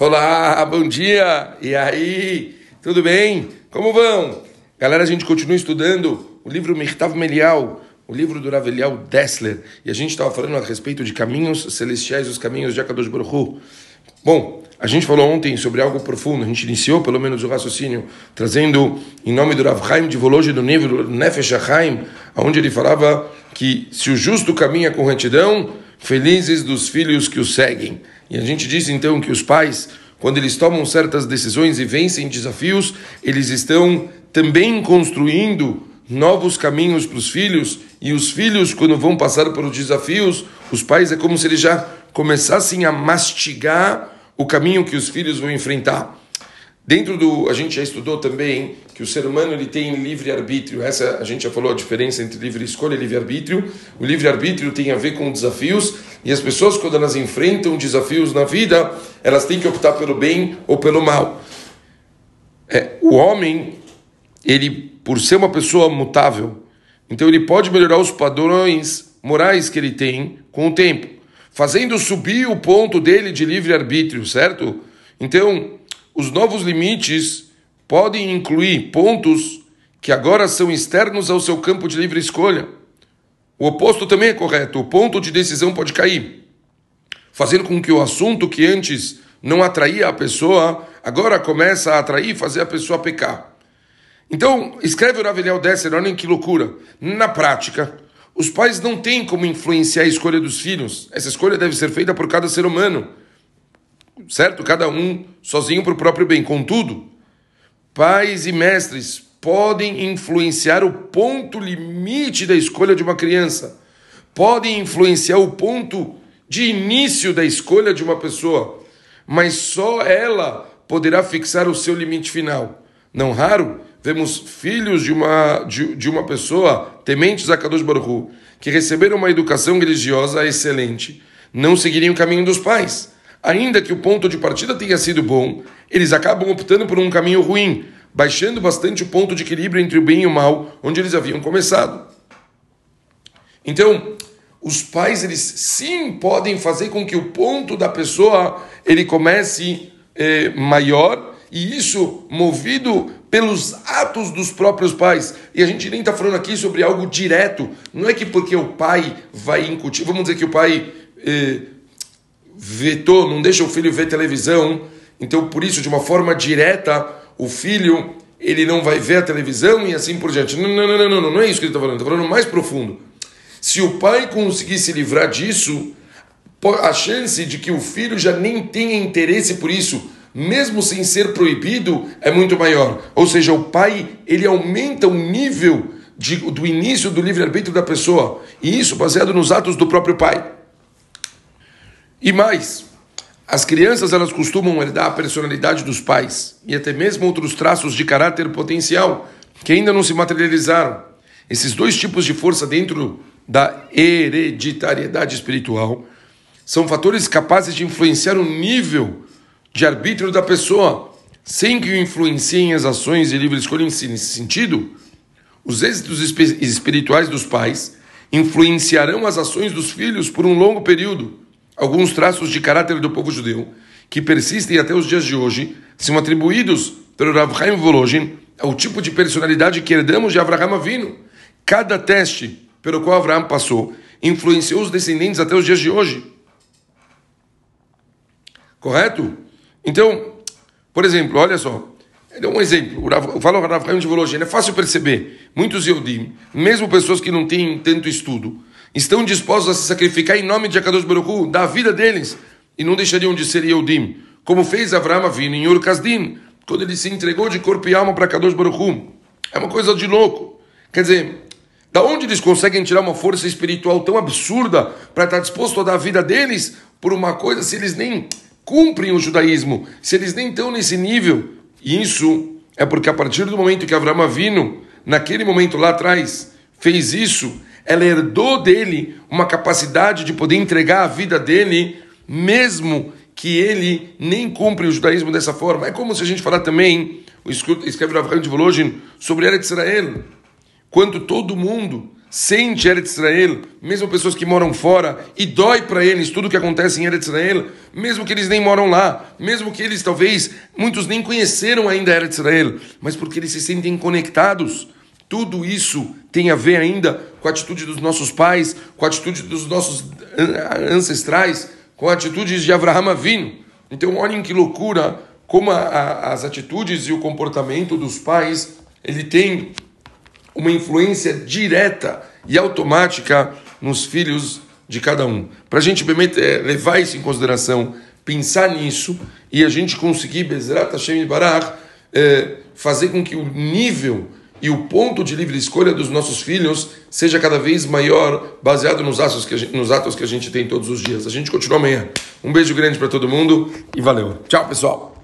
Olá, bom dia! E aí, tudo bem? Como vão? Galera, a gente continua estudando o livro Mirtav Melial, o livro do Rav Elial Dessler, e a gente estava falando a respeito de caminhos celestiais, os caminhos de Akadosh Baruch Bom, a gente falou ontem sobre algo profundo, a gente iniciou pelo menos o raciocínio, trazendo em nome do Rav Chaim de Voloj do livro Nefesh HaChaim, onde ele falava que se o justo caminha com retidão, felizes dos filhos que o seguem. E a gente disse então que os pais, quando eles tomam certas decisões e vencem desafios, eles estão também construindo novos caminhos para os filhos, e os filhos, quando vão passar por desafios, os pais é como se eles já começassem a mastigar o caminho que os filhos vão enfrentar. Dentro do, a gente já estudou também que o ser humano ele tem livre arbítrio. Essa a gente já falou a diferença entre livre escolha e livre arbítrio. O livre arbítrio tem a ver com desafios e as pessoas quando elas enfrentam desafios na vida, elas têm que optar pelo bem ou pelo mal. É, o homem, ele por ser uma pessoa mutável, então ele pode melhorar os padrões morais que ele tem com o tempo, fazendo subir o ponto dele de livre arbítrio, certo? Então os novos limites podem incluir pontos que agora são externos ao seu campo de livre escolha. O oposto também é correto. O ponto de decisão pode cair, fazendo com que o assunto que antes não atraía a pessoa, agora começa a atrair e fazer a pessoa pecar. Então, escreve o Raveliel Desser, olhem que loucura. Na prática, os pais não têm como influenciar a escolha dos filhos. Essa escolha deve ser feita por cada ser humano certo? Cada um sozinho para o próprio bem. Contudo, pais e mestres podem influenciar o ponto limite da escolha de uma criança, podem influenciar o ponto de início da escolha de uma pessoa, mas só ela poderá fixar o seu limite final. Não raro, vemos filhos de uma, de, de uma pessoa, tementes a Kadosh Baruch que receberam uma educação religiosa excelente, não seguiriam o caminho dos pais Ainda que o ponto de partida tenha sido bom, eles acabam optando por um caminho ruim, baixando bastante o ponto de equilíbrio entre o bem e o mal, onde eles haviam começado. Então, os pais eles sim podem fazer com que o ponto da pessoa ele comece eh, maior e isso movido pelos atos dos próprios pais. E a gente nem está falando aqui sobre algo direto. Não é que porque o pai vai incutir, vamos dizer que o pai eh, vetou, não deixa o filho ver televisão, então por isso, de uma forma direta, o filho ele não vai ver a televisão e assim por diante. Não, não, não, não, não, não é isso que ele está falando, está falando mais profundo. Se o pai conseguir se livrar disso, a chance de que o filho já nem tenha interesse por isso, mesmo sem ser proibido, é muito maior. Ou seja, o pai ele aumenta o nível de, do início do livre-arbítrio da pessoa, e isso baseado nos atos do próprio pai. E mais, as crianças elas costumam herdar a personalidade dos pais e até mesmo outros traços de caráter potencial que ainda não se materializaram. Esses dois tipos de força dentro da hereditariedade espiritual são fatores capazes de influenciar o nível de arbítrio da pessoa, sem que o influenciem as ações e livre escolha. Nesse sentido, os êxitos espirituais dos pais influenciarão as ações dos filhos por um longo período alguns traços de caráter do povo judeu que persistem até os dias de hoje são atribuídos pelo Rav Chaim Volozhin ao tipo de personalidade que herdamos de Avraham Avinu. Cada teste pelo qual Avraham passou influenciou os descendentes até os dias de hoje. Correto? Então, por exemplo, olha só, um exemplo, eu falo Rav Chaim de Volozhin, é fácil perceber, muitos Yodim, mesmo pessoas que não têm tanto estudo, estão dispostos a se sacrificar em nome de Akadosh Baruch da vida deles, e não deixariam de ser Yehudim, como fez Avraham Avinu em Ur Kasdim, quando ele se entregou de corpo e alma para Akadosh Baruch É uma coisa de louco. Quer dizer, da onde eles conseguem tirar uma força espiritual tão absurda para estar disposto a dar a vida deles por uma coisa se eles nem cumprem o judaísmo, se eles nem estão nesse nível? E isso é porque a partir do momento que Avraham Avinu, naquele momento lá atrás, fez isso, ela herdou dele uma capacidade de poder entregar a vida dele, mesmo que ele nem cumpre o judaísmo dessa forma. É como se a gente falar também, escreve o Avraham de Volozhin, sobre Eretz Israel, quando todo mundo sente Eretz Israel, mesmo pessoas que moram fora, e dói para eles tudo o que acontece em Eretz Israel, mesmo que eles nem moram lá, mesmo que eles talvez, muitos nem conheceram ainda Eretz Israel, mas porque eles se sentem conectados. Tudo isso tem a ver ainda com a atitude dos nossos pais, com a atitude dos nossos ancestrais, com a atitude de Avraham Avinu. Então, olhem que loucura como a, a, as atitudes e o comportamento dos pais, ele tem uma influência direta e automática nos filhos de cada um. Para a gente é, levar isso em consideração, pensar nisso e a gente conseguir, Bezrat Hashem Barach, é, fazer com que o nível e o ponto de livre escolha dos nossos filhos seja cada vez maior, baseado nos atos que a gente, nos atos que a gente tem todos os dias. A gente continua amanhã. Um beijo grande para todo mundo e valeu. Tchau, pessoal.